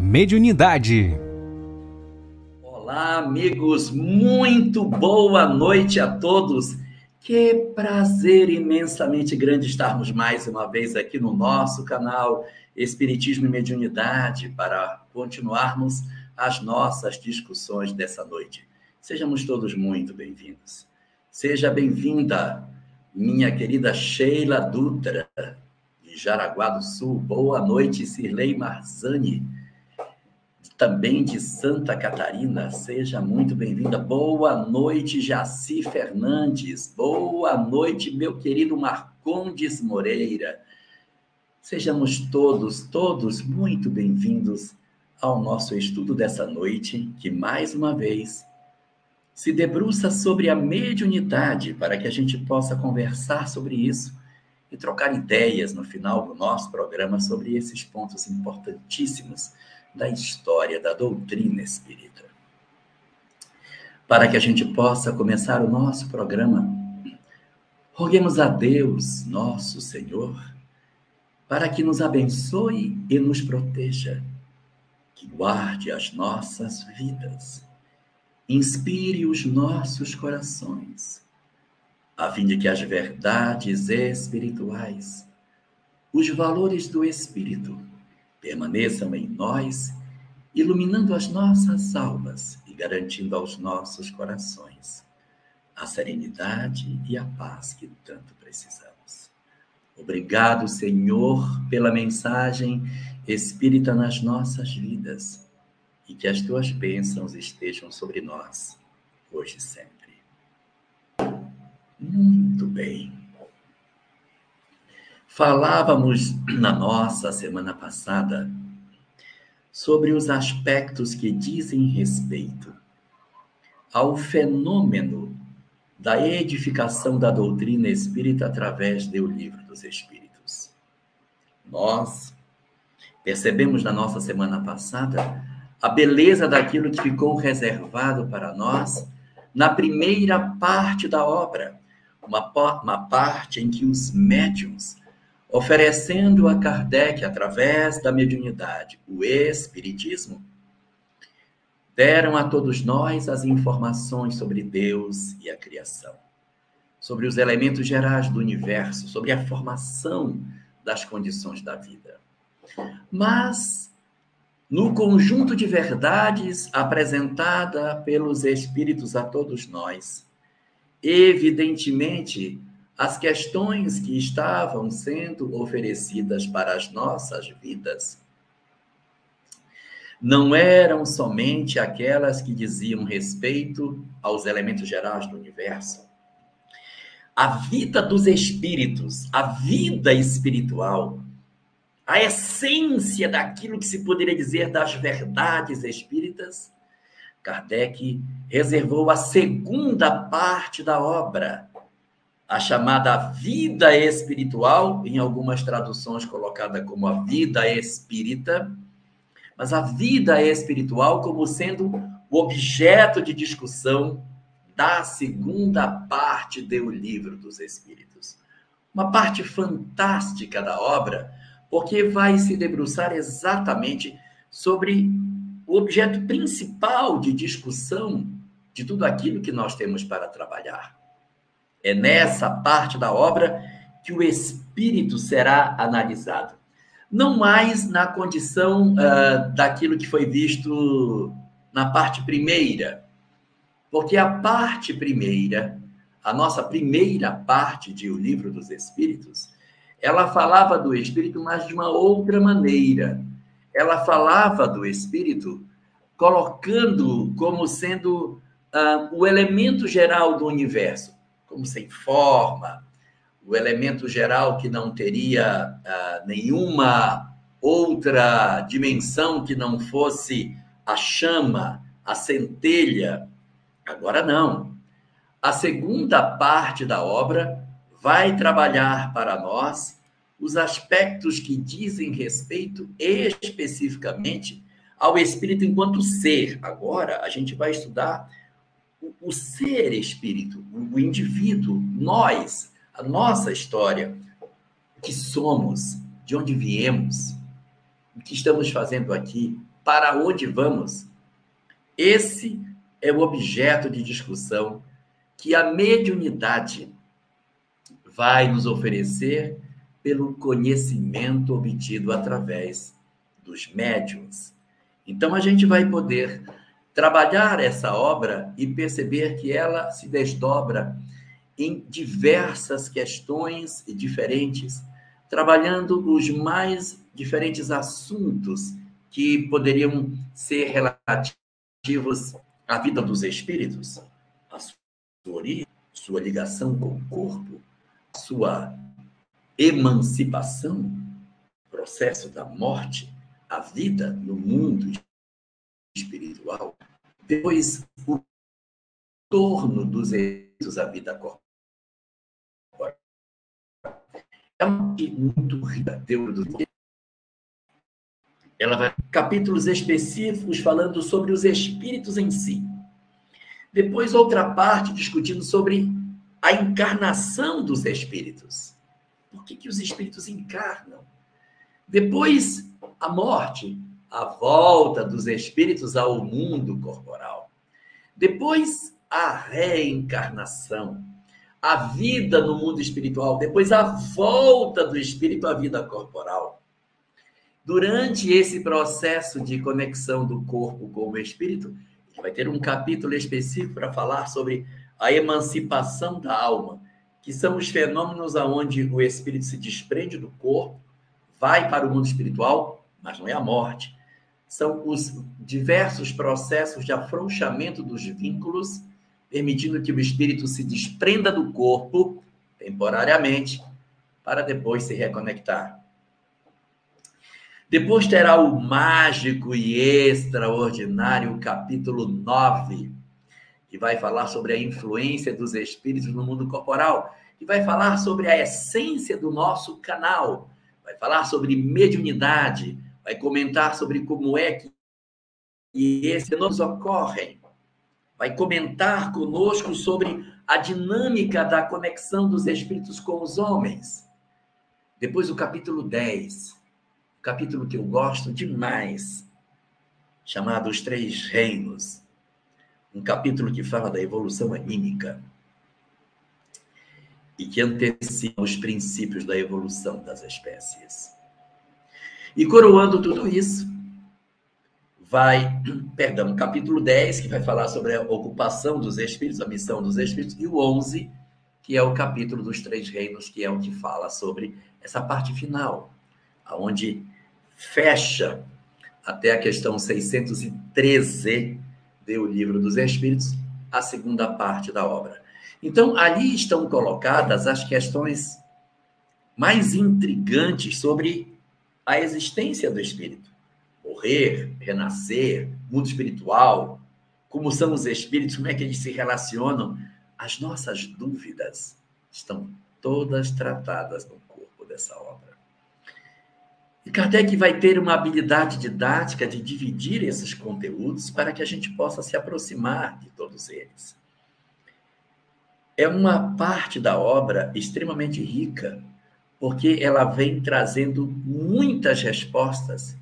Mediunidade. Olá, amigos, muito boa noite a todos. Que prazer imensamente grande estarmos mais uma vez aqui no nosso canal Espiritismo e Mediunidade para continuarmos as nossas discussões dessa noite. Sejamos todos muito bem-vindos. Seja bem-vinda, minha querida Sheila Dutra, de Jaraguá do Sul. Boa noite, Cirlei Marzani também de Santa Catarina. Seja muito bem-vinda. Boa noite, Jaci Fernandes. Boa noite, meu querido Marcondes Moreira. Sejamos todos, todos muito bem-vindos ao nosso estudo dessa noite, que mais uma vez se debruça sobre a mediunidade, para que a gente possa conversar sobre isso e trocar ideias no final do nosso programa sobre esses pontos importantíssimos da história da doutrina espírita. Para que a gente possa começar o nosso programa, roguemos a Deus, nosso Senhor, para que nos abençoe e nos proteja, que guarde as nossas vidas, inspire os nossos corações, a fim de que as verdades espirituais, os valores do Espírito, permaneçam em nós, iluminando as nossas almas e garantindo aos nossos corações a serenidade e a paz que tanto precisamos. Obrigado, Senhor, pela mensagem espírita nas nossas vidas e que as tuas bênçãos estejam sobre nós, hoje e sempre. Muito bem. Falávamos na nossa semana passada sobre os aspectos que dizem respeito ao fenômeno da edificação da doutrina espírita através do livro dos Espíritos. Nós percebemos na nossa semana passada a beleza daquilo que ficou reservado para nós na primeira parte da obra, uma, uma parte em que os médiums oferecendo a Kardec, através da mediunidade, o Espiritismo, deram a todos nós as informações sobre Deus e a criação, sobre os elementos gerais do universo, sobre a formação das condições da vida. Mas, no conjunto de verdades apresentada pelos Espíritos a todos nós, evidentemente, as questões que estavam sendo oferecidas para as nossas vidas não eram somente aquelas que diziam respeito aos elementos gerais do universo. A vida dos espíritos, a vida espiritual, a essência daquilo que se poderia dizer das verdades espíritas, Kardec reservou a segunda parte da obra a chamada vida espiritual, em algumas traduções colocada como a vida espírita, mas a vida espiritual como sendo o objeto de discussão da segunda parte do livro dos Espíritos. Uma parte fantástica da obra, porque vai se debruçar exatamente sobre o objeto principal de discussão de tudo aquilo que nós temos para trabalhar é nessa parte da obra que o espírito será analisado. Não mais na condição uh, daquilo que foi visto na parte primeira, porque a parte primeira, a nossa primeira parte de O Livro dos Espíritos, ela falava do espírito, mas de uma outra maneira. Ela falava do espírito colocando como sendo uh, o elemento geral do universo como sem forma, o elemento geral que não teria uh, nenhuma outra dimensão que não fosse a chama, a centelha. Agora não. A segunda parte da obra vai trabalhar para nós os aspectos que dizem respeito especificamente ao espírito enquanto ser. Agora a gente vai estudar o, ser espírito, o indivíduo, nós, a nossa história, o que somos, de onde viemos, o que estamos fazendo aqui, para onde vamos? Esse é o objeto de discussão que a mediunidade vai nos oferecer pelo conhecimento obtido através dos médiums. Então a gente vai poder trabalhar essa obra e perceber que ela se desdobra em diversas questões diferentes, trabalhando os mais diferentes assuntos que poderiam ser relativos à vida dos espíritos, a sua origem, sua ligação com o corpo, sua emancipação, processo da morte, a vida no mundo espiritual, depois o torno dos espíritos à vida corporal. É muito rica, ela vai capítulos específicos falando sobre os espíritos em si. Depois outra parte discutindo sobre a encarnação dos espíritos. Por que, que os espíritos encarnam? Depois, a morte, a volta dos espíritos ao mundo corporal. Depois, a reencarnação, a vida no mundo espiritual. Depois, a volta do espírito à vida corporal. Durante esse processo de conexão do corpo com o espírito, vai ter um capítulo específico para falar sobre a emancipação da alma, que são os fenômenos aonde o espírito se desprende do corpo, vai para o mundo espiritual, mas não é a morte. São os diversos processos de afrouxamento dos vínculos, permitindo que o espírito se desprenda do corpo temporariamente, para depois se reconectar. Depois terá o mágico e extraordinário capítulo 9, que vai falar sobre a influência dos espíritos no mundo corporal, que vai falar sobre a essência do nosso canal, vai falar sobre mediunidade, vai comentar sobre como é que esses fenômenos ocorrem, vai comentar conosco sobre a dinâmica da conexão dos espíritos com os homens. Depois o capítulo 10, capítulo que eu gosto demais, chamado Os Três Reinos um capítulo que fala da evolução anímica e que antecipa os princípios da evolução das espécies. E coroando tudo isso, vai, perdão, capítulo 10, que vai falar sobre a ocupação dos espíritos, a missão dos espíritos, e o 11, que é o capítulo dos três reinos, que é o que fala sobre essa parte final, aonde fecha até a questão 613 o livro dos Espíritos, a segunda parte da obra. Então, ali estão colocadas as questões mais intrigantes sobre a existência do espírito. Morrer, renascer, mundo espiritual, como são os espíritos, como é que eles se relacionam. As nossas dúvidas estão todas tratadas no corpo dessa obra. E Kardec vai ter uma habilidade didática de dividir esses conteúdos para que a gente possa se aproximar de todos eles. É uma parte da obra extremamente rica, porque ela vem trazendo muitas respostas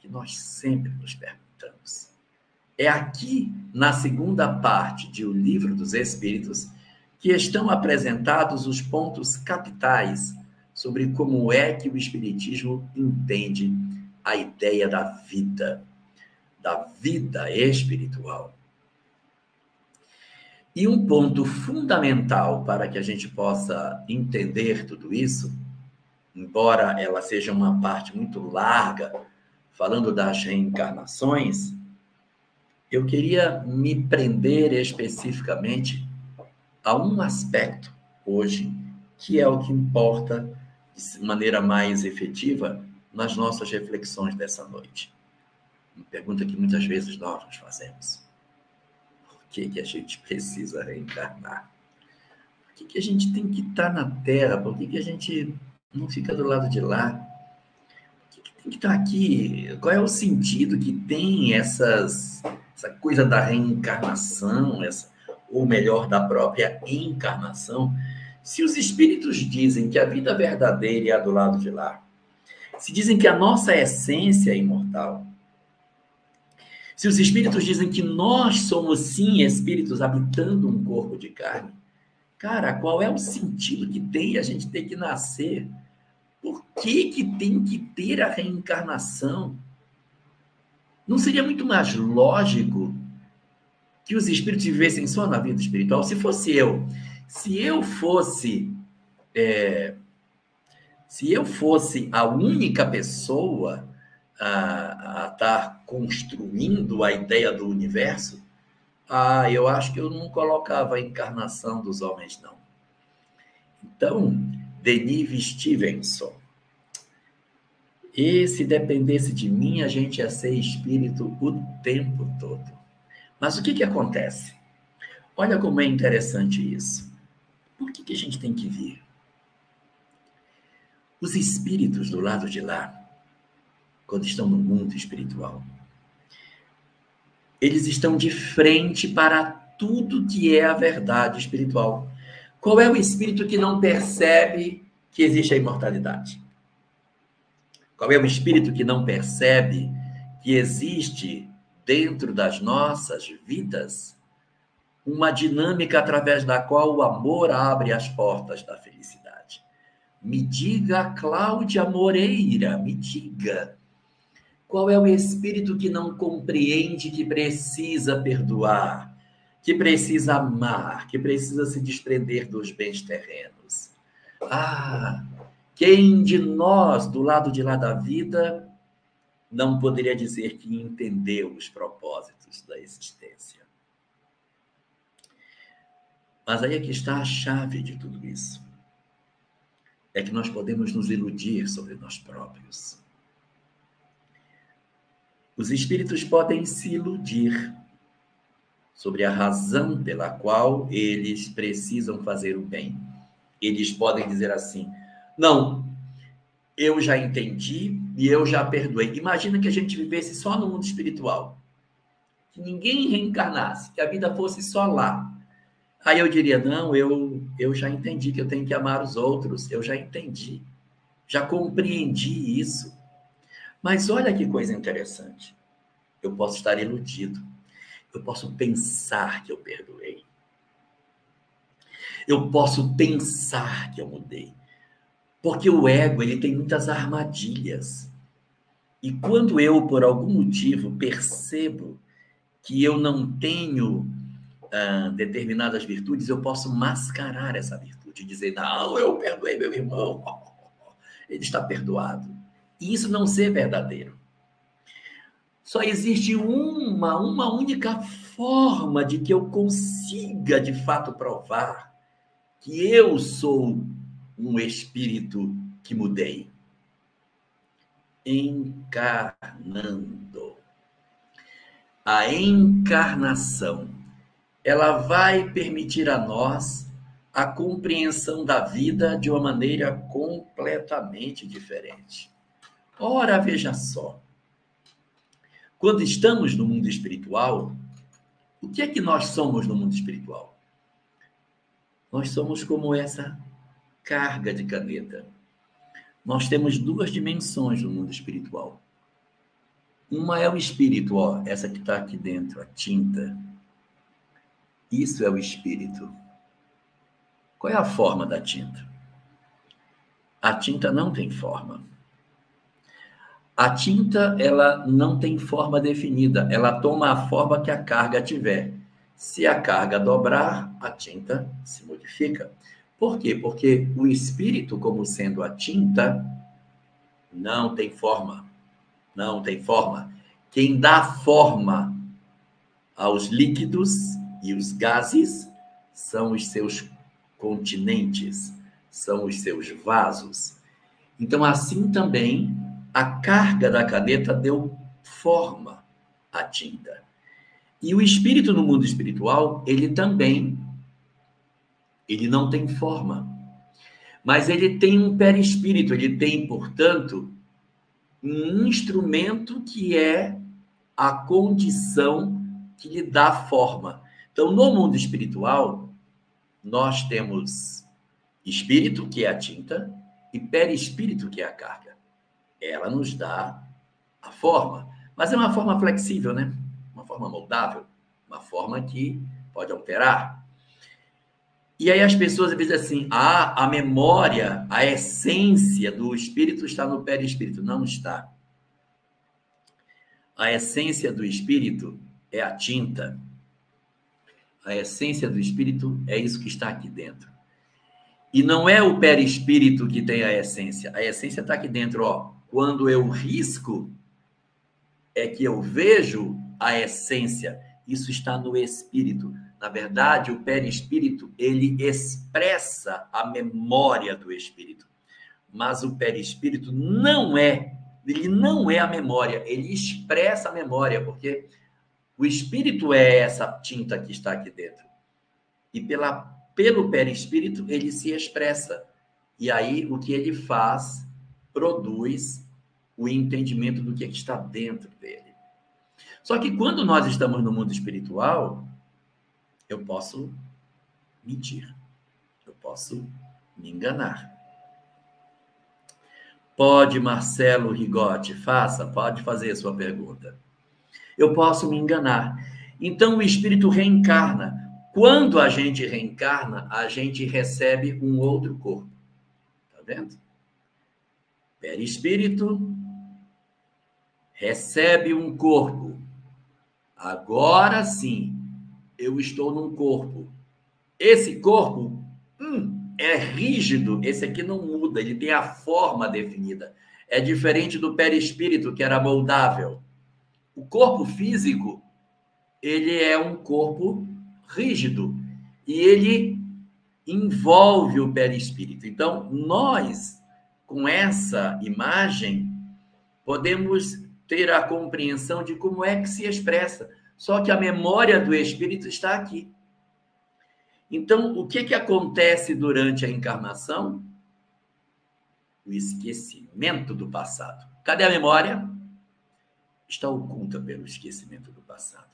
que nós sempre nos perguntamos. É aqui, na segunda parte de O Livro dos Espíritos, que estão apresentados os pontos capitais sobre como é que o Espiritismo entende a ideia da vida, da vida espiritual. E um ponto fundamental para que a gente possa entender tudo isso, embora ela seja uma parte muito larga, falando das reencarnações, eu queria me prender especificamente a um aspecto hoje, que é o que importa de maneira mais efetiva nas nossas reflexões dessa noite. Uma pergunta que muitas vezes nós nos fazemos. Por que, que a gente precisa reencarnar? Por que, que a gente tem que estar na Terra? Por que, que a gente não fica do lado de lá? Por que, que tem que estar aqui? Qual é o sentido que tem essas, essa coisa da reencarnação, essa, ou melhor, da própria encarnação? Se os espíritos dizem que a vida verdadeira é a do lado de lá, se dizem que a nossa essência é imortal, Se os espíritos dizem que nós somos sim espíritos habitando um corpo de carne, cara, qual é o sentido que tem a gente ter que nascer? Por que, que tem que ter a reencarnação? Não seria muito mais lógico que os espíritos vivessem só na vida espiritual? Se fosse eu, se eu fosse. É, se eu fosse a única pessoa a, a estar construindo a ideia do universo, ah, eu acho que eu não colocava a encarnação dos homens, não. Então, Denis Stevenson. E se dependesse de mim, a gente ia ser espírito o tempo todo. Mas o que, que acontece? Olha como é interessante isso. Por que, que a gente tem que vir? Os espíritos do lado de lá, quando estão no mundo espiritual, eles estão de frente para tudo que é a verdade espiritual. Qual é o espírito que não percebe que existe a imortalidade? Qual é o espírito que não percebe que existe dentro das nossas vidas uma dinâmica através da qual o amor abre as portas da felicidade? Me diga, Cláudia Moreira, me diga. Qual é o espírito que não compreende que precisa perdoar, que precisa amar, que precisa se desprender dos bens terrenos? Ah, quem de nós, do lado de lá da vida, não poderia dizer que entendeu os propósitos da existência? Mas aí é que está a chave de tudo isso. É que nós podemos nos iludir sobre nós próprios. Os espíritos podem se iludir sobre a razão pela qual eles precisam fazer o bem. Eles podem dizer assim: não, eu já entendi e eu já perdoei. Imagina que a gente vivesse só no mundo espiritual, que ninguém reencarnasse, que a vida fosse só lá. Aí eu diria: não, eu, eu já entendi que eu tenho que amar os outros, eu já entendi, já compreendi isso. Mas olha que coisa interessante. Eu posso estar iludido. Eu posso pensar que eu perdoei. Eu posso pensar que eu mudei. Porque o ego, ele tem muitas armadilhas. E quando eu, por algum motivo, percebo que eu não tenho ah, determinadas virtudes, eu posso mascarar essa virtude, dizer, não, eu perdoei meu irmão, ele está perdoado. E isso não ser verdadeiro. Só existe uma, uma única forma de que eu consiga de fato provar que eu sou um espírito que mudei. Encarnando. A encarnação, ela vai permitir a nós a compreensão da vida de uma maneira completamente diferente. Ora, veja só. Quando estamos no mundo espiritual, o que é que nós somos no mundo espiritual? Nós somos como essa carga de caneta. Nós temos duas dimensões no mundo espiritual. Uma é o espírito, ó, essa que está aqui dentro, a tinta. Isso é o espírito. Qual é a forma da tinta? A tinta não tem forma. A tinta, ela não tem forma definida, ela toma a forma que a carga tiver. Se a carga dobrar, a tinta se modifica. Por quê? Porque o espírito, como sendo a tinta, não tem forma. Não tem forma. Quem dá forma aos líquidos e os gases são os seus continentes, são os seus vasos. Então, assim também a carga da caneta deu forma à tinta. E o espírito no mundo espiritual, ele também ele não tem forma. Mas ele tem um perispírito, ele tem, portanto, um instrumento que é a condição que lhe dá forma. Então, no mundo espiritual, nós temos espírito, que é a tinta, e perispírito, que é a carga ela nos dá a forma. Mas é uma forma flexível, né? forma moldável, uma forma que pode alterar. E aí as pessoas dizem assim: ah, a memória, a essência do espírito está no perispírito. Não está. A essência do espírito é a tinta. A essência do espírito é isso que está aqui dentro. E não é o perispírito que tem a essência. A essência está aqui dentro, ó. Quando eu risco, é que eu vejo a essência. Isso está no espírito. Na verdade, o perispírito, ele expressa a memória do espírito. Mas o perispírito não é, ele não é a memória, ele expressa a memória, porque o espírito é essa tinta que está aqui dentro. E pela pelo perispírito, ele se expressa. E aí, o que ele faz, produz o entendimento do que, é que está dentro dele. Só que quando nós estamos no mundo espiritual, eu posso mentir, eu posso me enganar. Pode, Marcelo Rigotti, faça, pode fazer a sua pergunta. Eu posso me enganar. Então o espírito reencarna. Quando a gente reencarna, a gente recebe um outro corpo. Tá vendo? Perispírito recebe um corpo. Agora sim, eu estou num corpo. Esse corpo hum, é rígido, esse aqui não muda, ele tem a forma definida. É diferente do perispírito, que era moldável. O corpo físico, ele é um corpo rígido e ele envolve o perispírito. Então, nós, com essa imagem, podemos ter a compreensão de como é que se expressa. Só que a memória do espírito está aqui. Então, o que, que acontece durante a encarnação? O esquecimento do passado. Cadê a memória? Está oculta pelo esquecimento do passado.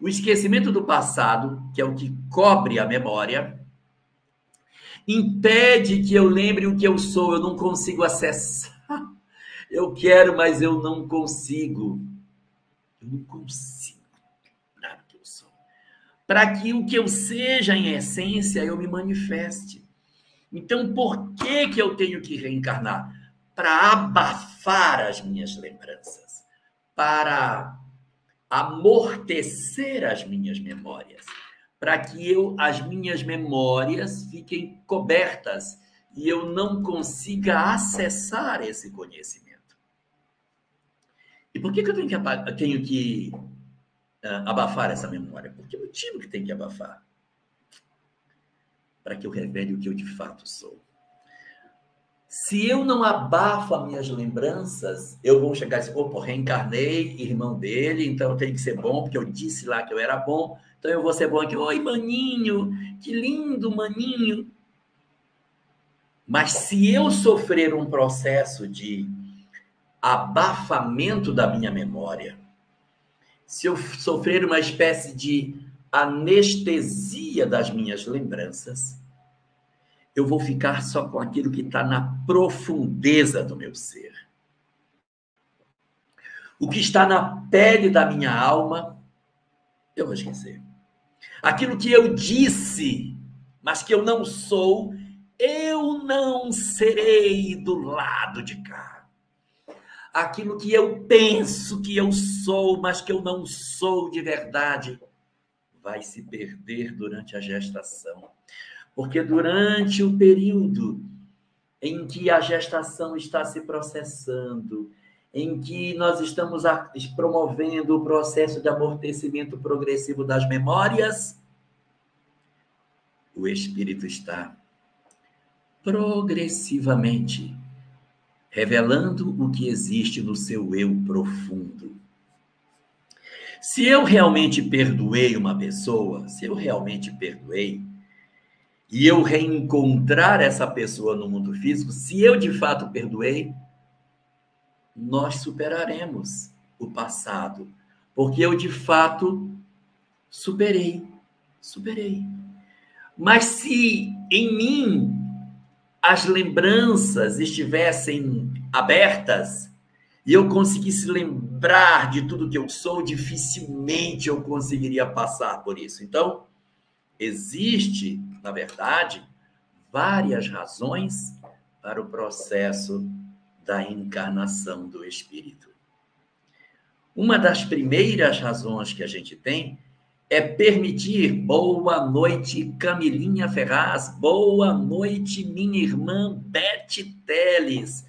O esquecimento do passado, que é o que cobre a memória, impede que eu lembre o que eu sou, eu não consigo acessar. Eu quero, mas eu não consigo. Eu não consigo lembrar o que eu sou. Para que o que eu seja em essência eu me manifeste. Então, por que que eu tenho que reencarnar? Para abafar as minhas lembranças, para amortecer as minhas memórias, para que eu as minhas memórias fiquem cobertas e eu não consiga acessar esse conhecimento. E por que, que eu tenho que, tenho que uh, abafar essa memória? Por que motivo que tem que abafar? Para que eu revele o que eu de fato sou. Se eu não abafo as minhas lembranças, eu vou chegar e dizer, opa, reencarnei, irmão dele, então eu tenho que ser bom, porque eu disse lá que eu era bom, então eu vou ser bom aqui. Oi, maninho, que lindo, maninho. Mas se eu sofrer um processo de abafamento da minha memória, se eu sofrer uma espécie de anestesia das minhas lembranças, eu vou ficar só com aquilo que está na profundeza do meu ser. O que está na pele da minha alma, eu vou esquecer. Aquilo que eu disse, mas que eu não sou, eu não serei do lado de cá. Aquilo que eu penso que eu sou, mas que eu não sou de verdade, vai se perder durante a gestação porque durante o período em que a gestação está se processando, em que nós estamos promovendo o processo de amortecimento progressivo das memórias, o espírito está progressivamente revelando o que existe no seu eu profundo. Se eu realmente perdoei uma pessoa, se eu realmente perdoei, e eu reencontrar essa pessoa no mundo físico, se eu de fato perdoei, nós superaremos o passado, porque eu de fato superei, superei. Mas se em mim as lembranças estivessem abertas, e eu conseguisse lembrar de tudo que eu sou, dificilmente eu conseguiria passar por isso. Então, existe, na verdade, várias razões para o processo da encarnação do espírito. Uma das primeiras razões que a gente tem é permitir. Boa noite, Camilinha Ferraz. Boa noite, minha irmã Beth Teles.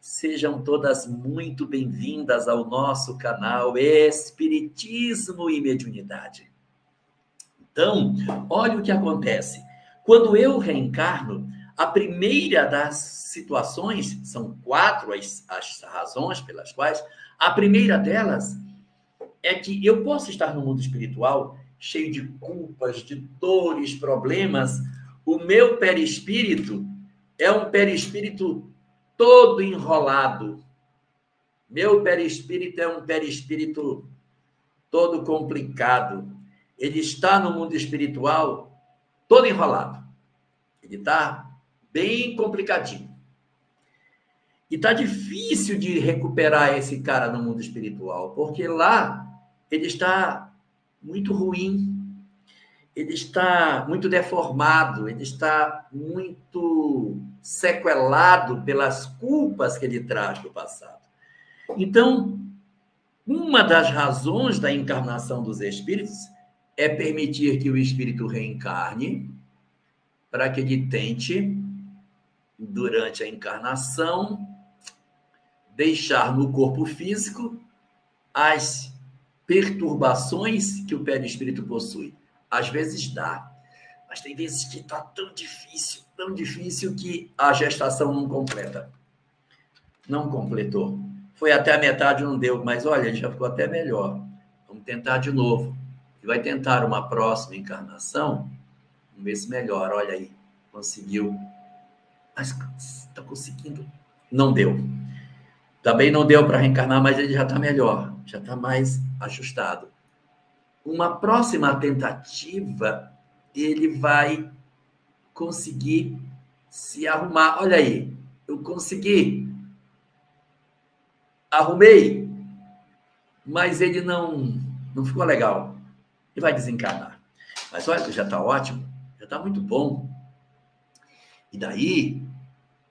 Sejam todas muito bem-vindas ao nosso canal Espiritismo e Mediunidade. Então, olha o que acontece. Quando eu reencarno, a primeira das situações, são quatro as, as razões pelas quais, a primeira delas é que eu posso estar no mundo espiritual cheio de culpas, de dores, problemas. O meu perispírito é um perispírito todo enrolado. Meu perispírito é um perispírito todo complicado. Ele está no mundo espiritual todo enrolado. Ele está bem complicadinho. E está difícil de recuperar esse cara no mundo espiritual, porque lá ele está muito ruim, ele está muito deformado, ele está muito sequelado pelas culpas que ele traz do passado. Então, uma das razões da encarnação dos espíritos é permitir que o espírito reencarne para que ele tente, durante a encarnação, deixar no corpo físico as perturbações que o perispírito possui. Às vezes dá, mas tem vezes que está tão difícil, tão difícil que a gestação não completa. Não completou. Foi até a metade, não deu, mas olha, já ficou até melhor. Vamos tentar de novo. Vai tentar uma próxima encarnação, ver se melhora. Olha aí, conseguiu. Mas está conseguindo. Não deu. Também não deu para reencarnar, mas ele já está melhor, já está mais ajustado. Uma próxima tentativa, ele vai conseguir se arrumar. Olha aí, eu consegui, arrumei, mas ele não, não ficou legal. E vai desencarnar. Mas olha, já está ótimo, já está muito bom. E daí,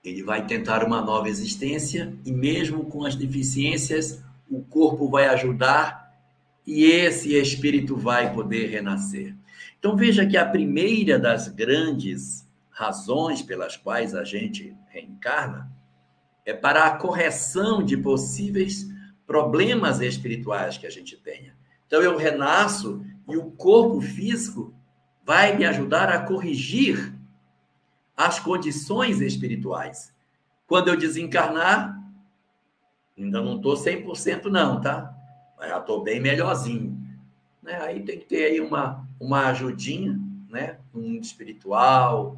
ele vai tentar uma nova existência e, mesmo com as deficiências, o corpo vai ajudar e esse espírito vai poder renascer. Então, veja que a primeira das grandes razões pelas quais a gente reencarna é para a correção de possíveis problemas espirituais que a gente tenha. Então, eu renasço e o corpo físico vai me ajudar a corrigir as condições espirituais. Quando eu desencarnar, ainda não estou 100% não, tá? Mas já estou bem melhorzinho. Né? Aí tem que ter aí uma, uma ajudinha, né? No mundo espiritual,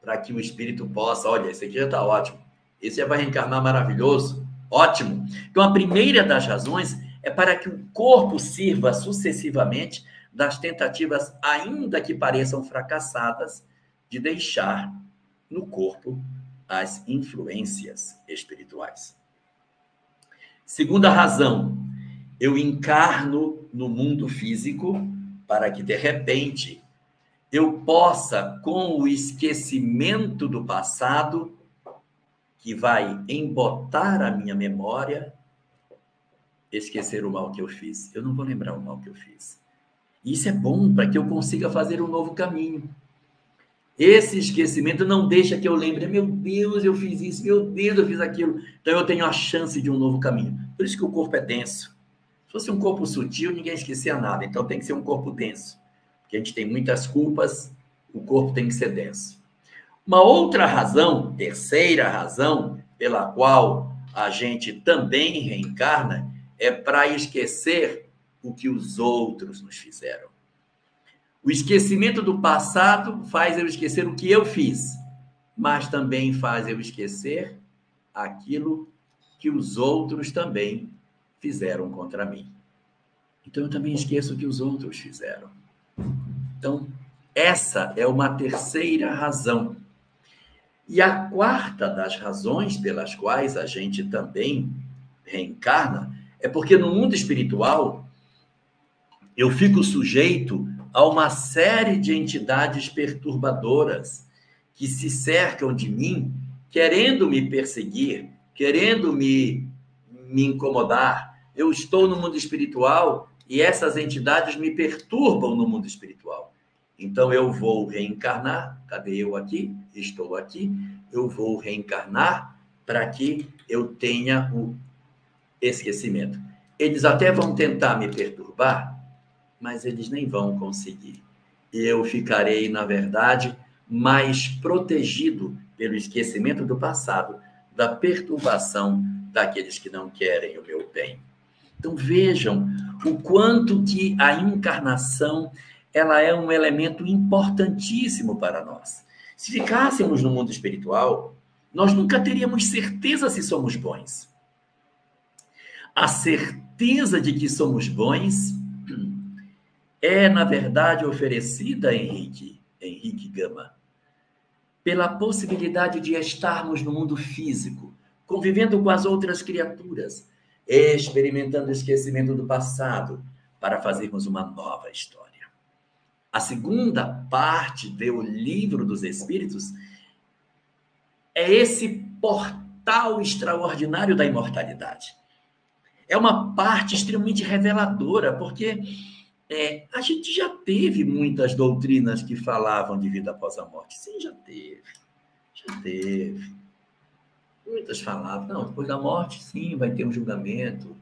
para que o espírito possa, olha, esse aqui já está ótimo. Esse já vai reencarnar maravilhoso. Ótimo. Então, a primeira das razões é para que o corpo sirva sucessivamente das tentativas, ainda que pareçam fracassadas, de deixar no corpo as influências espirituais. Segunda razão, eu encarno no mundo físico para que de repente eu possa, com o esquecimento do passado, que vai embotar a minha memória, esquecer o mal que eu fiz. Eu não vou lembrar o mal que eu fiz. Isso é bom para que eu consiga fazer um novo caminho. Esse esquecimento não deixa que eu lembre, meu Deus, eu fiz isso, meu Deus, eu fiz aquilo. Então eu tenho a chance de um novo caminho. Por isso que o corpo é denso. Se fosse um corpo sutil, ninguém esquecia nada. Então tem que ser um corpo denso. Porque a gente tem muitas culpas, o corpo tem que ser denso. Uma outra razão, terceira razão, pela qual a gente também reencarna, é para esquecer o que os outros nos fizeram. O esquecimento do passado faz eu esquecer o que eu fiz, mas também faz eu esquecer aquilo que os outros também fizeram contra mim. Então eu também esqueço o que os outros fizeram. Então, essa é uma terceira razão. E a quarta das razões pelas quais a gente também reencarna é porque no mundo espiritual eu fico sujeito a uma série de entidades perturbadoras que se cercam de mim, querendo me perseguir, querendo me, me incomodar. Eu estou no mundo espiritual e essas entidades me perturbam no mundo espiritual. Então eu vou reencarnar. Cadê eu aqui? Estou aqui. Eu vou reencarnar para que eu tenha o esquecimento. Eles até vão tentar me perturbar, mas eles nem vão conseguir. Eu ficarei, na verdade, mais protegido pelo esquecimento do passado, da perturbação daqueles que não querem o meu bem. Então vejam o quanto que a encarnação ela é um elemento importantíssimo para nós. Se ficássemos no mundo espiritual, nós nunca teríamos certeza se somos bons. A certeza de que somos bons é, na verdade, oferecida, Henrique, Henrique Gama, pela possibilidade de estarmos no mundo físico, convivendo com as outras criaturas, experimentando o esquecimento do passado, para fazermos uma nova história. A segunda parte do livro dos Espíritos é esse portal extraordinário da imortalidade. É uma parte extremamente reveladora, porque é, a gente já teve muitas doutrinas que falavam de vida após a morte. Sim, já teve. Já teve. Muitas falavam, não, depois da morte, sim, vai ter um julgamento.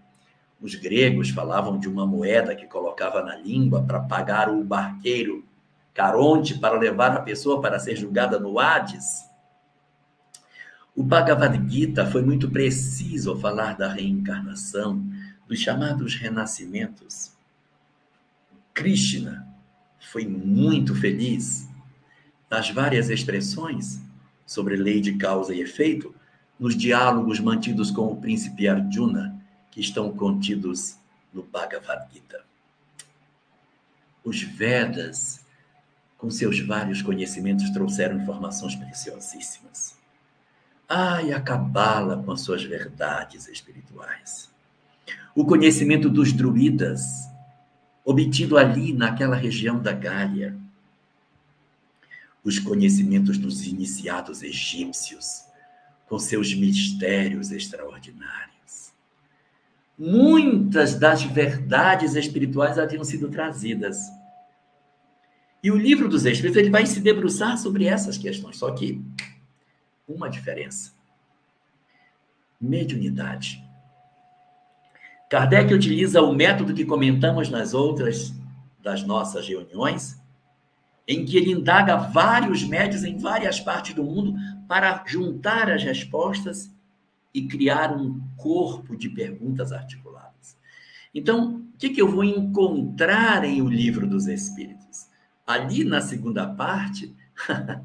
Os gregos falavam de uma moeda que colocava na língua para pagar o barqueiro Caronte para levar a pessoa para ser julgada no Hades. O Bhagavad Gita foi muito preciso ao falar da reencarnação, dos chamados renascimentos. Krishna foi muito feliz nas várias expressões sobre lei de causa e efeito nos diálogos mantidos com o príncipe Arjuna, que estão contidos no Bhagavad Gita. Os Vedas, com seus vários conhecimentos, trouxeram informações preciosíssimas. Ah, e a Cabala com as suas verdades espirituais. O conhecimento dos druidas, obtido ali naquela região da Gália. Os conhecimentos dos iniciados egípcios, com seus mistérios extraordinários. Muitas das verdades espirituais haviam sido trazidas. E o livro dos Espíritos ele vai se debruçar sobre essas questões, só que uma diferença: mediunidade. Kardec utiliza o método que comentamos nas outras das nossas reuniões, em que ele indaga vários médios em várias partes do mundo para juntar as respostas e criar um corpo de perguntas articuladas. Então, o que, que eu vou encontrar em O Livro dos Espíritos? Ali na segunda parte,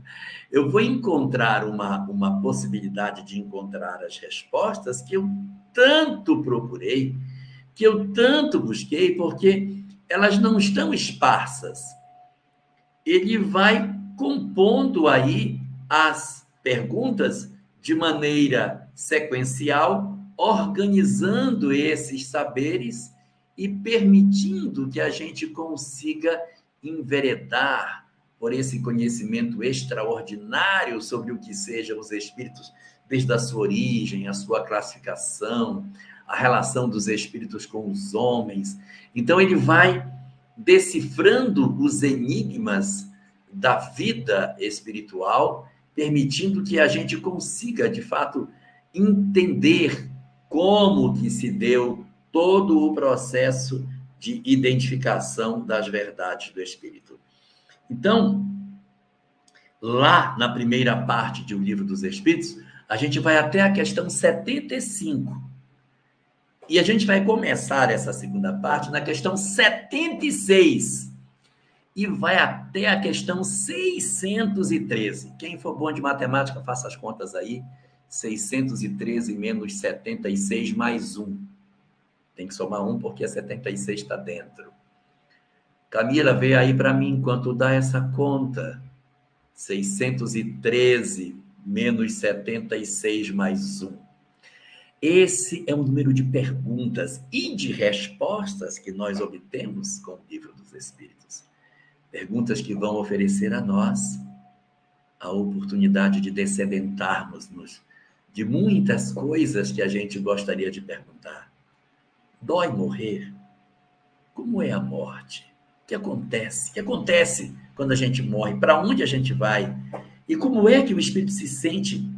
eu vou encontrar uma, uma possibilidade de encontrar as respostas que eu tanto procurei que eu tanto busquei, porque elas não estão esparsas. Ele vai compondo aí as perguntas de maneira sequencial, organizando esses saberes e permitindo que a gente consiga enveredar por esse conhecimento extraordinário sobre o que sejam os espíritos, desde a sua origem, a sua classificação, a relação dos espíritos com os homens. Então, ele vai decifrando os enigmas da vida espiritual, permitindo que a gente consiga, de fato, entender como que se deu todo o processo de identificação das verdades do espírito. Então, lá na primeira parte de O Livro dos Espíritos, a gente vai até a questão 75, e a gente vai começar essa segunda parte na questão 76 e vai até a questão 613. Quem for bom de matemática, faça as contas aí. 613 menos 76 mais 1. Tem que somar 1 porque a 76 está dentro. Camila, vê aí para mim enquanto dá essa conta. 613 menos 76 mais 1. Esse é o número de perguntas e de respostas que nós obtemos com o livro dos Espíritos. Perguntas que vão oferecer a nós a oportunidade de descedentarmos-nos de muitas coisas que a gente gostaria de perguntar. Dói morrer? Como é a morte? O que acontece? O que acontece quando a gente morre? Para onde a gente vai? E como é que o espírito se sente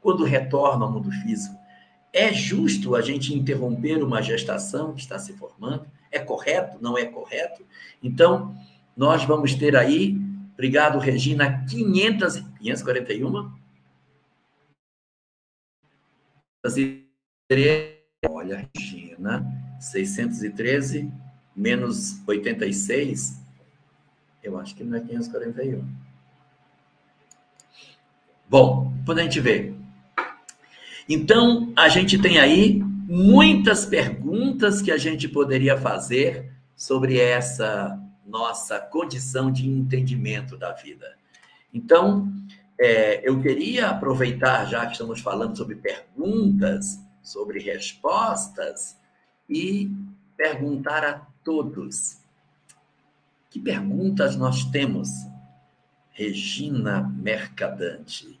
quando retorna ao mundo físico? É justo a gente interromper uma gestação que está se formando? É correto? Não é correto? Então, nós vamos ter aí, obrigado, Regina, 500, 541 Olha, Regina, 613 menos 86, eu acho que não é 541. Bom, depois a gente vê. Então, a gente tem aí muitas perguntas que a gente poderia fazer sobre essa nossa condição de entendimento da vida. Então, é, eu queria aproveitar, já que estamos falando sobre perguntas, sobre respostas, e perguntar a todos: que perguntas nós temos, Regina Mercadante?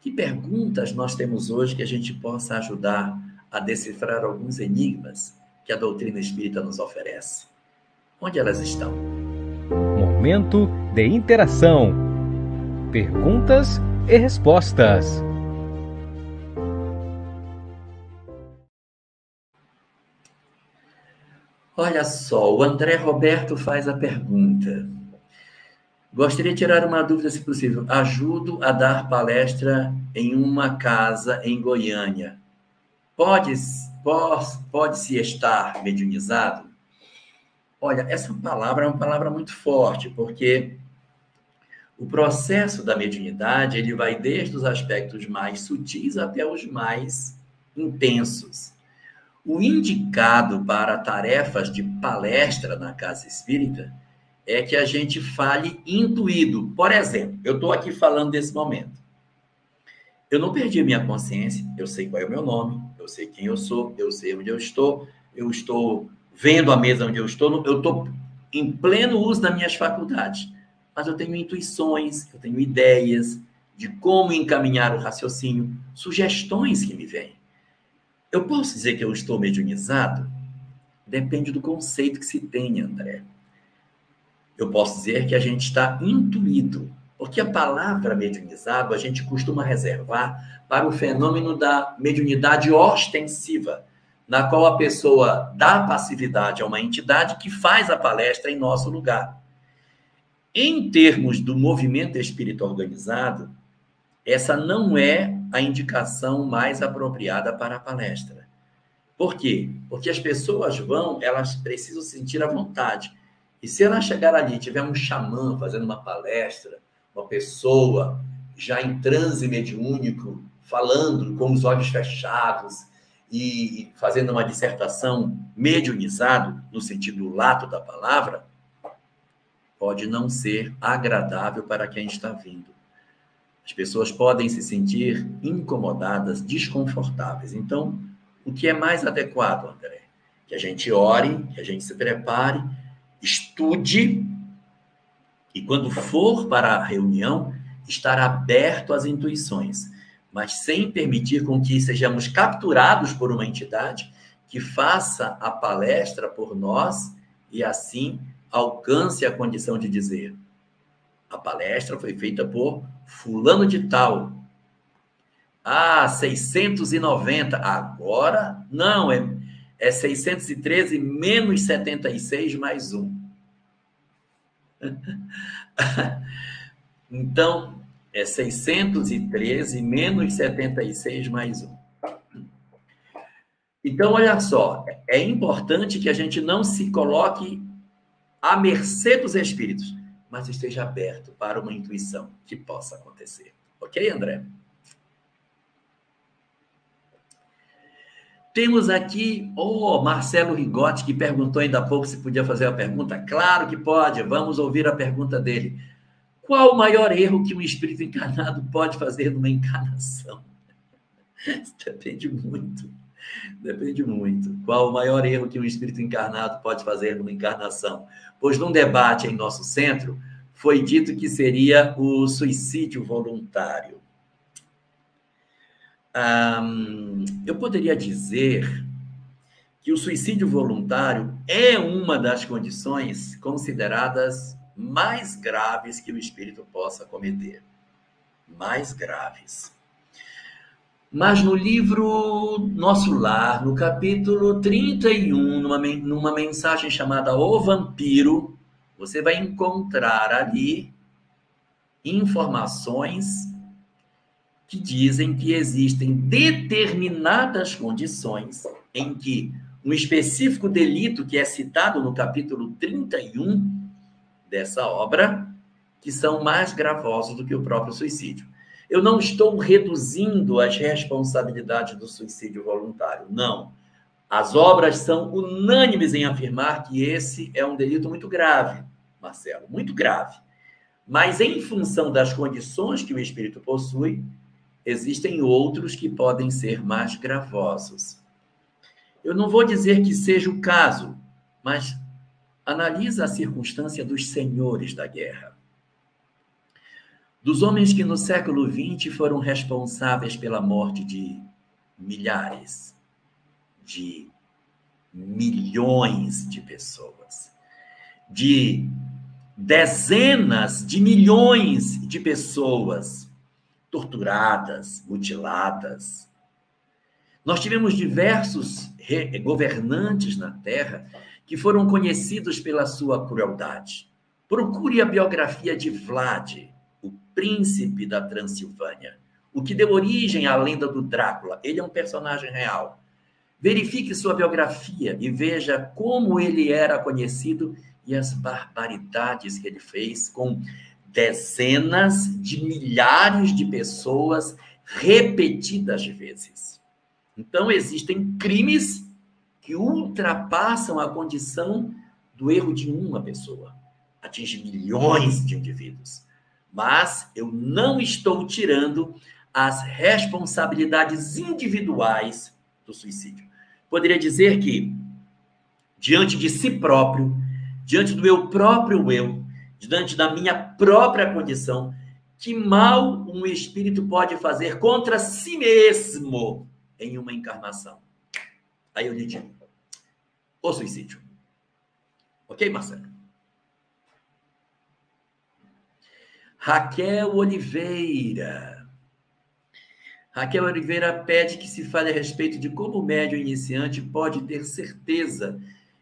Que perguntas nós temos hoje que a gente possa ajudar a decifrar alguns enigmas que a doutrina espírita nos oferece? Onde elas estão? Momento de interação perguntas e respostas. Olha só, o André Roberto faz a pergunta. Gostaria de tirar uma dúvida, se possível. Ajudo a dar palestra em uma casa em Goiânia. Pode, pode, pode se estar mediunizado? Olha, essa palavra é uma palavra muito forte, porque o processo da mediunidade, ele vai desde os aspectos mais sutis até os mais intensos. O indicado para tarefas de palestra na casa espírita é que a gente fale intuído. Por exemplo, eu estou aqui falando desse momento. Eu não perdi a minha consciência, eu sei qual é o meu nome, eu sei quem eu sou, eu sei onde eu estou, eu estou vendo a mesa onde eu estou, eu estou em pleno uso das minhas faculdades mas eu tenho intuições, eu tenho ideias de como encaminhar o raciocínio, sugestões que me vêm. Eu posso dizer que eu estou mediunizado? Depende do conceito que se tem, André. Eu posso dizer que a gente está intuído, porque a palavra mediunizado a gente costuma reservar para o fenômeno da mediunidade ostensiva, na qual a pessoa dá passividade a uma entidade que faz a palestra em nosso lugar. Em termos do movimento espírita organizado, essa não é a indicação mais apropriada para a palestra. Por quê? Porque as pessoas vão, elas precisam sentir a vontade. E se ela chegar ali tiver um xamã fazendo uma palestra, uma pessoa já em transe mediúnico, falando com os olhos fechados e fazendo uma dissertação mediunizado, no sentido lato da palavra, pode não ser agradável para quem está vindo. As pessoas podem se sentir incomodadas, desconfortáveis. Então, o que é mais adequado, André? Que a gente ore, que a gente se prepare, estude e quando for para a reunião, estar aberto às intuições, mas sem permitir com que sejamos capturados por uma entidade que faça a palestra por nós e assim alcance a condição de dizer: a palestra foi feita por fulano de tal. Ah, 690. Agora, não, é, é 613 menos 76 mais um. então, é 613 menos 76 mais um. Então, olha só, é importante que a gente não se coloque à mercê dos espíritos, mas esteja aberto para uma intuição que possa acontecer. Ok, André? Temos aqui o oh, Marcelo Rigotti, que perguntou ainda há pouco se podia fazer a pergunta. Claro que pode, vamos ouvir a pergunta dele. Qual o maior erro que um espírito encarnado pode fazer numa encarnação? Depende muito. Depende muito. Qual o maior erro que um espírito encarnado pode fazer numa encarnação? Pois num debate em nosso centro, foi dito que seria o suicídio voluntário. eu poderia dizer que o suicídio voluntário é uma das condições consideradas mais graves que o espírito possa cometer. Mais graves. Mas no livro Nosso Lar, no capítulo 31, numa, numa mensagem chamada O Vampiro, você vai encontrar ali informações que dizem que existem determinadas condições em que um específico delito que é citado no capítulo 31 dessa obra, que são mais gravosos do que o próprio suicídio. Eu não estou reduzindo as responsabilidades do suicídio voluntário, não. As obras são unânimes em afirmar que esse é um delito muito grave, Marcelo, muito grave. Mas em função das condições que o espírito possui, existem outros que podem ser mais gravosos. Eu não vou dizer que seja o caso, mas analisa a circunstância dos senhores da guerra. Dos homens que no século XX foram responsáveis pela morte de milhares, de milhões de pessoas, de dezenas de milhões de pessoas torturadas, mutiladas. Nós tivemos diversos governantes na Terra que foram conhecidos pela sua crueldade. Procure a biografia de Vlad, príncipe da Transilvânia, o que deu origem à lenda do Drácula. Ele é um personagem real. Verifique sua biografia e veja como ele era conhecido e as barbaridades que ele fez com dezenas de milhares de pessoas repetidas vezes. Então, existem crimes que ultrapassam a condição do erro de uma pessoa, atinge milhões de indivíduos. Mas eu não estou tirando as responsabilidades individuais do suicídio. Poderia dizer que, diante de si próprio, diante do meu próprio eu, diante da minha própria condição, que mal um espírito pode fazer contra si mesmo em uma encarnação? Aí eu lhe digo: o suicídio. Ok, Marcelo? Raquel Oliveira. Raquel Oliveira pede que se fale a respeito de como o médium iniciante pode ter certeza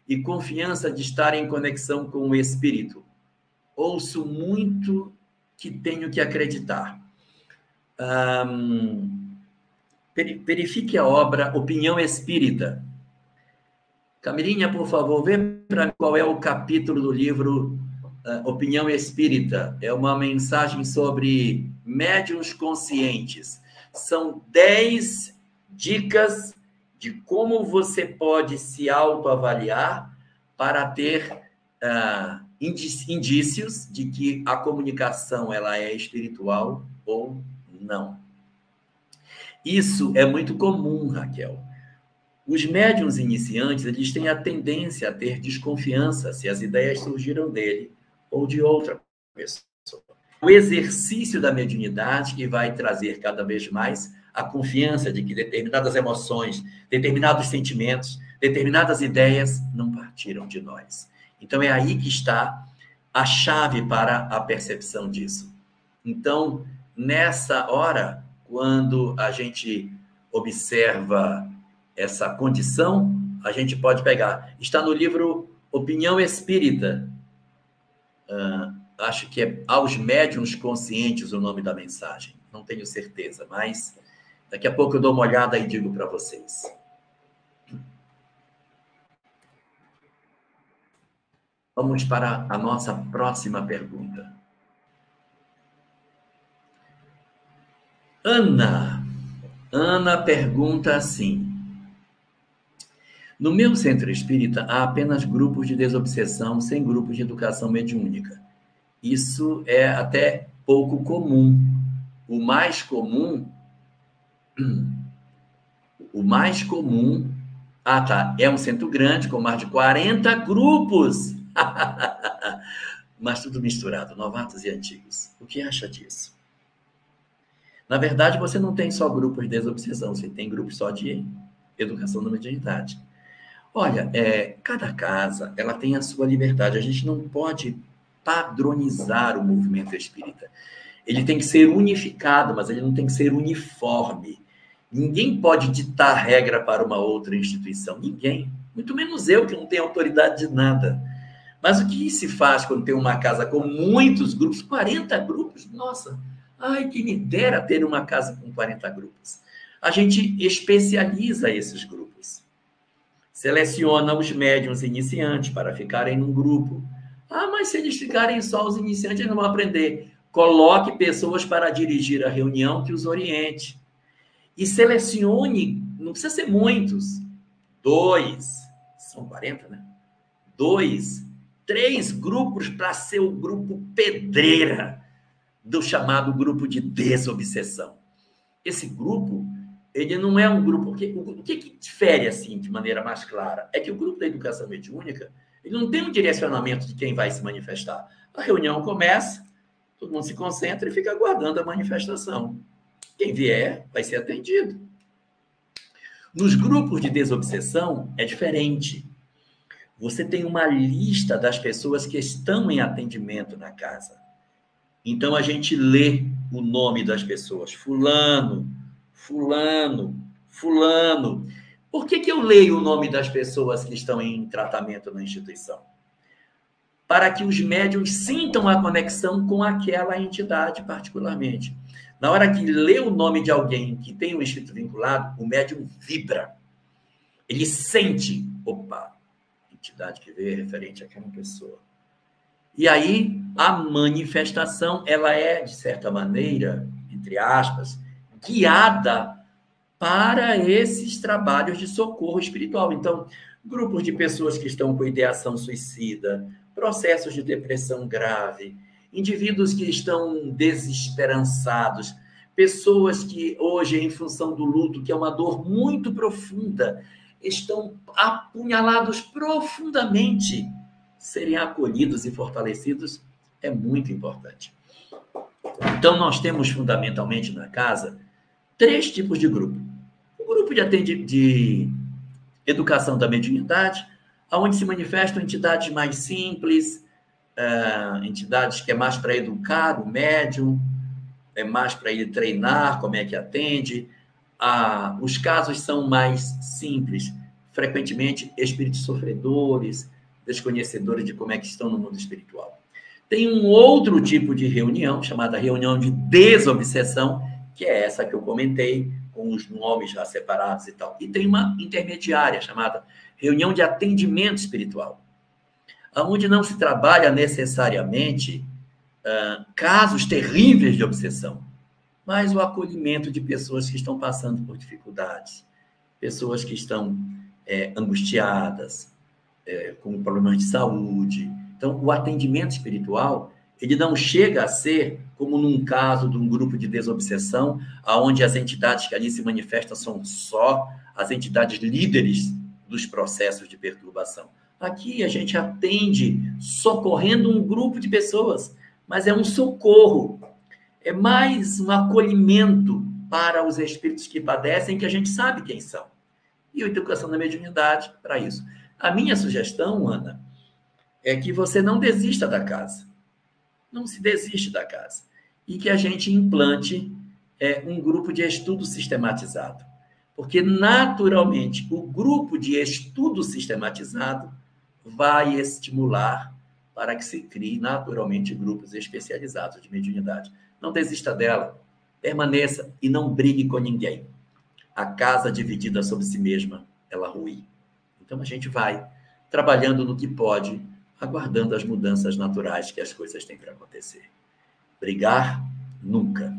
e confiança de estar em conexão com o espírito. Ouço muito que tenho que acreditar. Um, verifique a obra Opinião Espírita. Camilinha, por favor, vê para qual é o capítulo do livro Opinião Espírita. É uma mensagem sobre médiums conscientes. São dez dicas de como você pode se autoavaliar para ter uh, indícios de que a comunicação ela é espiritual ou não. Isso é muito comum, Raquel. Os médiums iniciantes, eles têm a tendência a ter desconfiança se as ideias surgiram dele ou de outra pessoa. O exercício da mediunidade que vai trazer cada vez mais a confiança de que determinadas emoções, determinados sentimentos, determinadas ideias não partiram de nós. Então é aí que está a chave para a percepção disso. Então, nessa hora, quando a gente observa essa condição, a gente pode pegar. Está no livro Opinião Espírita. Uh, acho que é Aos Médiuns Conscientes o nome da mensagem. Não tenho certeza, mas daqui a pouco eu dou uma olhada e digo para vocês. Vamos para a nossa próxima pergunta. Ana. Ana pergunta assim: no meu centro espírita há apenas grupos de desobsessão sem grupos de educação mediúnica. isso é até pouco comum. O mais comum. O mais comum. Ah, tá. É um centro grande com mais de 40 grupos. Mas tudo misturado, novatos e antigos. O que acha disso? Na verdade, você não tem só grupos de desobsessão, você tem grupos só de educação da mediunidade. Olha, é, cada casa ela tem a sua liberdade. A gente não pode padronizar o movimento espírita. Ele tem que ser unificado, mas ele não tem que ser uniforme. Ninguém pode ditar regra para uma outra instituição. Ninguém. Muito menos eu, que não tenho autoridade de nada. Mas o que se faz quando tem uma casa com muitos grupos? 40 grupos? Nossa, ai, que me dera ter uma casa com 40 grupos. A gente especializa esses grupos. Seleciona os médiums iniciantes para ficarem num grupo. Ah, mas se eles ficarem só os iniciantes, eles não vão aprender. Coloque pessoas para dirigir a reunião que os oriente. E selecione, não precisa ser muitos, dois, são 40, né? Dois, três grupos para ser o grupo pedreira do chamado grupo de desobsessão. Esse grupo, ele não é um grupo. Porque, o que, que difere, assim, de maneira mais clara? É que o grupo da educação mediúnica ele não tem um direcionamento de quem vai se manifestar. A reunião começa, todo mundo se concentra e fica aguardando a manifestação. Quem vier vai ser atendido. Nos grupos de desobsessão é diferente. Você tem uma lista das pessoas que estão em atendimento na casa. Então a gente lê o nome das pessoas, fulano, fulano, fulano. Por que, que eu leio o nome das pessoas que estão em tratamento na instituição? Para que os médiums sintam a conexão com aquela entidade, particularmente. Na hora que lê o nome de alguém que tem um espírito vinculado, o médium vibra. Ele sente, opa, entidade que veio é referente àquela pessoa. E aí a manifestação, ela é de certa maneira, entre aspas, guiada para esses trabalhos de socorro espiritual. Então, grupos de pessoas que estão com ideação suicida, processos de depressão grave, indivíduos que estão desesperançados, pessoas que hoje, em função do luto, que é uma dor muito profunda, estão apunhalados profundamente, serem acolhidos e fortalecidos é muito importante. Então, nós temos fundamentalmente na casa três tipos de grupo. O grupo de, atendi de educação da mediunidade, onde se manifestam entidades mais simples, uh, entidades que é mais para educar o médium, é mais para ele treinar como é que atende. Uh, os casos são mais simples, frequentemente espíritos sofredores, desconhecedores de como é que estão no mundo espiritual. Tem um outro tipo de reunião, chamada reunião de desobsessão, que é essa que eu comentei, com os nomes já separados e tal. E tem uma intermediária chamada reunião de atendimento espiritual, onde não se trabalha necessariamente uh, casos terríveis de obsessão, mas o acolhimento de pessoas que estão passando por dificuldades, pessoas que estão é, angustiadas, é, com problemas de saúde. Então, o atendimento espiritual ele não chega a ser como num caso de um grupo de desobsessão, aonde as entidades que ali se manifestam são só as entidades líderes dos processos de perturbação. Aqui a gente atende socorrendo um grupo de pessoas, mas é um socorro, é mais um acolhimento para os espíritos que padecem, que a gente sabe quem são. E a educação da mediunidade para isso. A minha sugestão, Ana, é que você não desista da casa não se desiste da casa. E que a gente implante é, um grupo de estudo sistematizado. Porque, naturalmente, o grupo de estudo sistematizado vai estimular para que se crie naturalmente grupos especializados de mediunidade. Não desista dela, permaneça e não brigue com ninguém. A casa dividida sobre si mesma, ela rui. Então a gente vai trabalhando no que pode aguardando as mudanças naturais que as coisas têm para acontecer. Brigar nunca.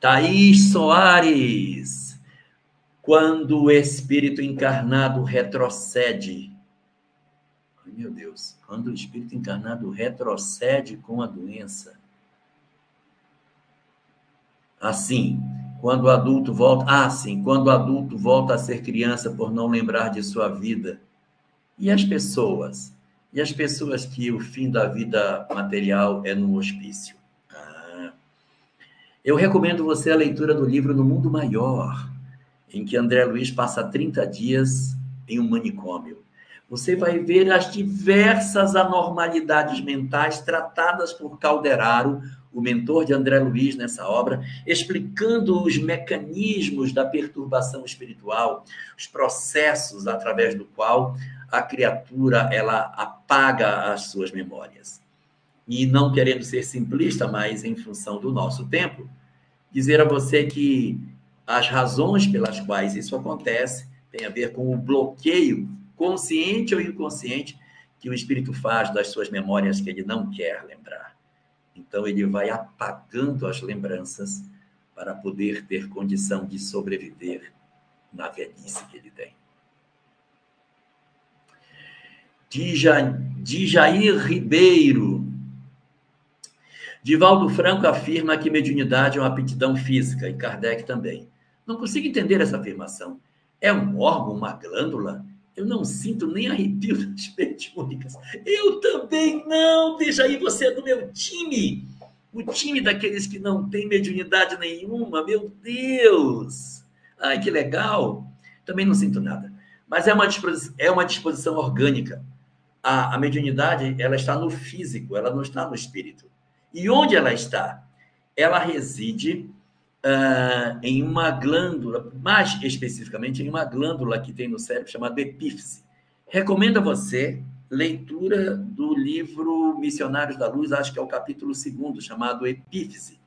Thaís Soares, quando o espírito encarnado retrocede, meu Deus, quando o espírito encarnado retrocede com a doença. Assim, quando o adulto volta. Ah, sim, quando o adulto volta a ser criança por não lembrar de sua vida. E as pessoas? E as pessoas que o fim da vida material é no hospício? Ah. Eu recomendo você a leitura do livro No Mundo Maior, em que André Luiz passa 30 dias em um manicômio. Você vai ver as diversas anormalidades mentais tratadas por Calderaro, o mentor de André Luiz nessa obra, explicando os mecanismos da perturbação espiritual, os processos através do qual a criatura ela apaga as suas memórias. E não querendo ser simplista, mas em função do nosso tempo, dizer a você que as razões pelas quais isso acontece tem a ver com o bloqueio consciente ou inconsciente que o espírito faz das suas memórias que ele não quer lembrar. Então ele vai apagando as lembranças para poder ter condição de sobreviver na velhice que ele tem. De Jair Ribeiro. Divaldo Franco afirma que mediunidade é uma aptidão física, e Kardec também. Não consigo entender essa afirmação. É um órgão, uma glândula? Eu não sinto nem arrepio das mediúnicas. Eu também não. Aí você é do meu time. O time daqueles que não tem mediunidade nenhuma. Meu Deus. Ai, que legal. Também não sinto nada. Mas é uma disposição, é uma disposição orgânica. A, a mediunidade, ela está no físico, ela não está no espírito. E onde ela está? Ela reside uh, em uma glândula, mais especificamente em uma glândula que tem no cérebro chamada epífise. Recomendo a você leitura do livro Missionários da Luz, acho que é o capítulo segundo, chamado Epífise.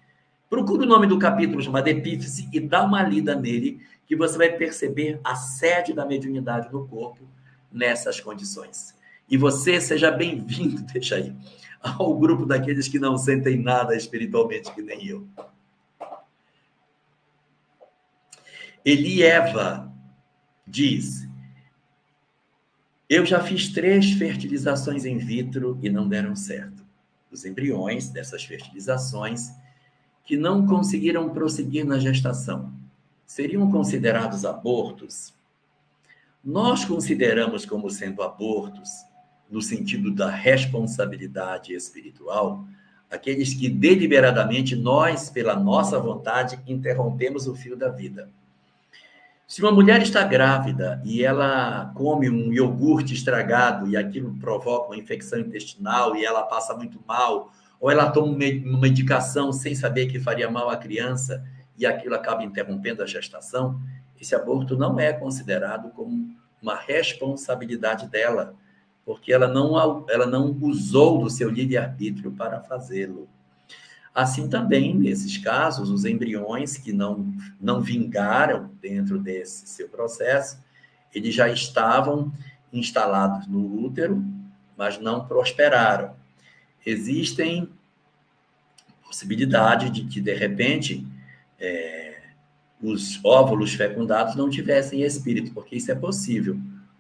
Procure o nome do capítulo chamado Epífise e dá uma lida nele, que você vai perceber a sede da mediunidade no corpo nessas condições. E você seja bem-vindo, deixa aí, ao grupo daqueles que não sentem nada espiritualmente que nem eu. Elieva diz: Eu já fiz três fertilizações in vitro e não deram certo. Os embriões dessas fertilizações que não conseguiram prosseguir na gestação seriam considerados abortos? Nós consideramos como sendo abortos, no sentido da responsabilidade espiritual, aqueles que deliberadamente nós, pela nossa vontade, interrompemos o fio da vida. Se uma mulher está grávida e ela come um iogurte estragado e aquilo provoca uma infecção intestinal e ela passa muito mal, ou ela toma uma medicação sem saber que faria mal à criança e aquilo acaba interrompendo a gestação, esse aborto não é considerado como uma responsabilidade dela, porque ela não, ela não usou do seu livre-arbítrio para fazê-lo. Assim também, nesses casos, os embriões que não, não vingaram dentro desse seu processo, eles já estavam instalados no útero, mas não prosperaram. Existem possibilidade de que, de repente, é, os óvulos fecundados não tivessem espírito, porque isso é possível.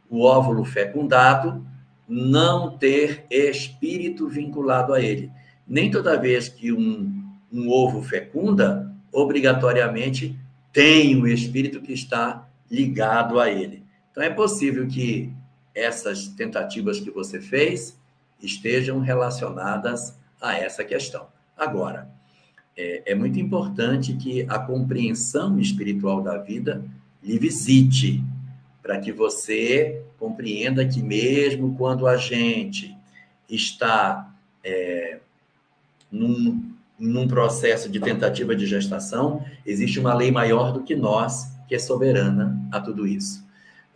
O óvulo fecundado não ter espírito vinculado a ele nem toda vez que um, um ovo fecunda, obrigatoriamente tem um espírito que está ligado a ele. Então é possível que essas tentativas que você fez estejam relacionadas a essa questão. Agora, é, é, muito importante que a compreensão espiritual da vida lhe visite, para que você compreenda que, mesmo quando a gente está é, num, num processo de tentativa de gestação, existe uma lei maior do que nós, que é soberana a tudo isso.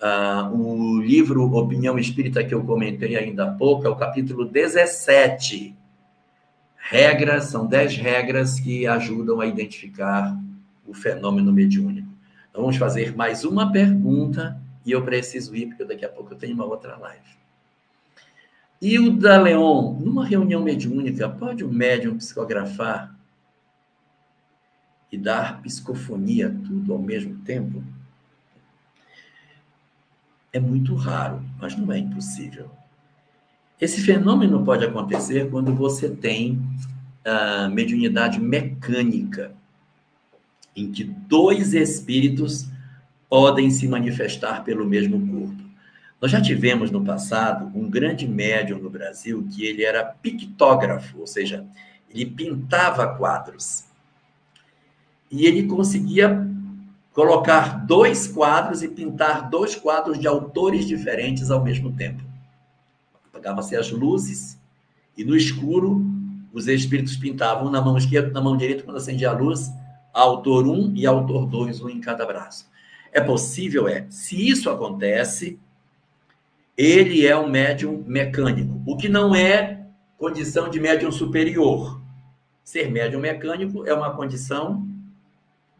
Uh, o livro Opinião Espírita que eu comentei ainda há pouco é o capítulo 17. Regras, são 10 regras que ajudam a identificar o fenômeno mediúnico. Então, vamos fazer mais uma pergunta e eu preciso ir, porque daqui a pouco eu tenho uma outra live. E o da Leon, numa reunião mediúnica, pode o médium psicografar e dar psicofonia tudo ao mesmo tempo? É muito raro, mas não é impossível. Esse fenômeno pode acontecer quando você tem a ah, mediunidade mecânica, em que dois espíritos podem se manifestar pelo mesmo corpo. Nós já tivemos no passado um grande médium no Brasil que ele era pictógrafo, ou seja, ele pintava quadros. E ele conseguia colocar dois quadros e pintar dois quadros de autores diferentes ao mesmo tempo. Apagavam-se as luzes e no escuro os espíritos pintavam na mão esquerda, na mão direita, quando acendia a luz, autor 1 um e autor 2, um em cada braço. É possível, é. Se isso acontece, ele é um médium mecânico, o que não é condição de médium superior. Ser médium mecânico é uma condição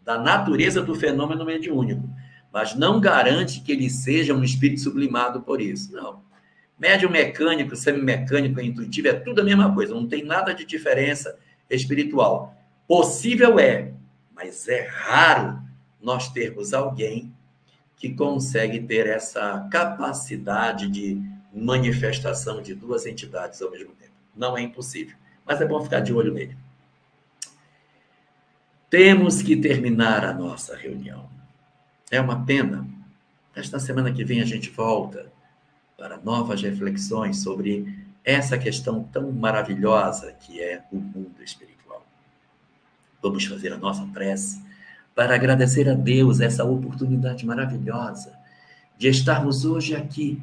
da natureza do fenômeno mediúnico, mas não garante que ele seja um espírito sublimado por isso. Não. Médium mecânico, semimecânico intuitivo é tudo a mesma coisa, não tem nada de diferença espiritual. Possível é, mas é raro nós termos alguém que consegue ter essa capacidade de manifestação de duas entidades ao mesmo tempo. Não é impossível, mas é bom ficar de olho nele. Temos que terminar a nossa reunião. É uma pena. Esta semana que vem a gente volta para novas reflexões sobre essa questão tão maravilhosa que é o mundo espiritual. Vamos fazer a nossa prece para agradecer a Deus essa oportunidade maravilhosa de estarmos hoje aqui,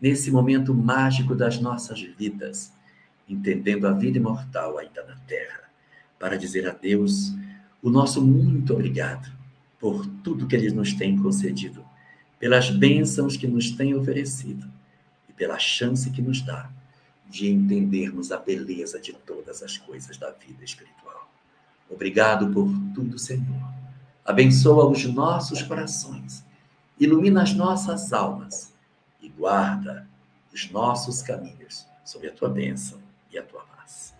nesse momento mágico das nossas vidas, entendendo a vida imortal ainda na Terra, para dizer a Deus o nosso muito obrigado por tudo que Ele nos tem concedido, pelas bênçãos que nos tem oferecido e pela chance que nos dá de entendermos a beleza de todas as coisas da vida espiritual. Obrigado por tudo, Senhor. Abençoa os nossos corações, ilumina as nossas almas e guarda os nossos caminhos sob a tua bênção e a tua paz.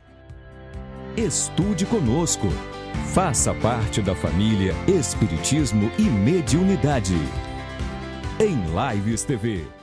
Estude conosco. Faça parte da família Espiritismo e Mediunidade. Em Lives TV.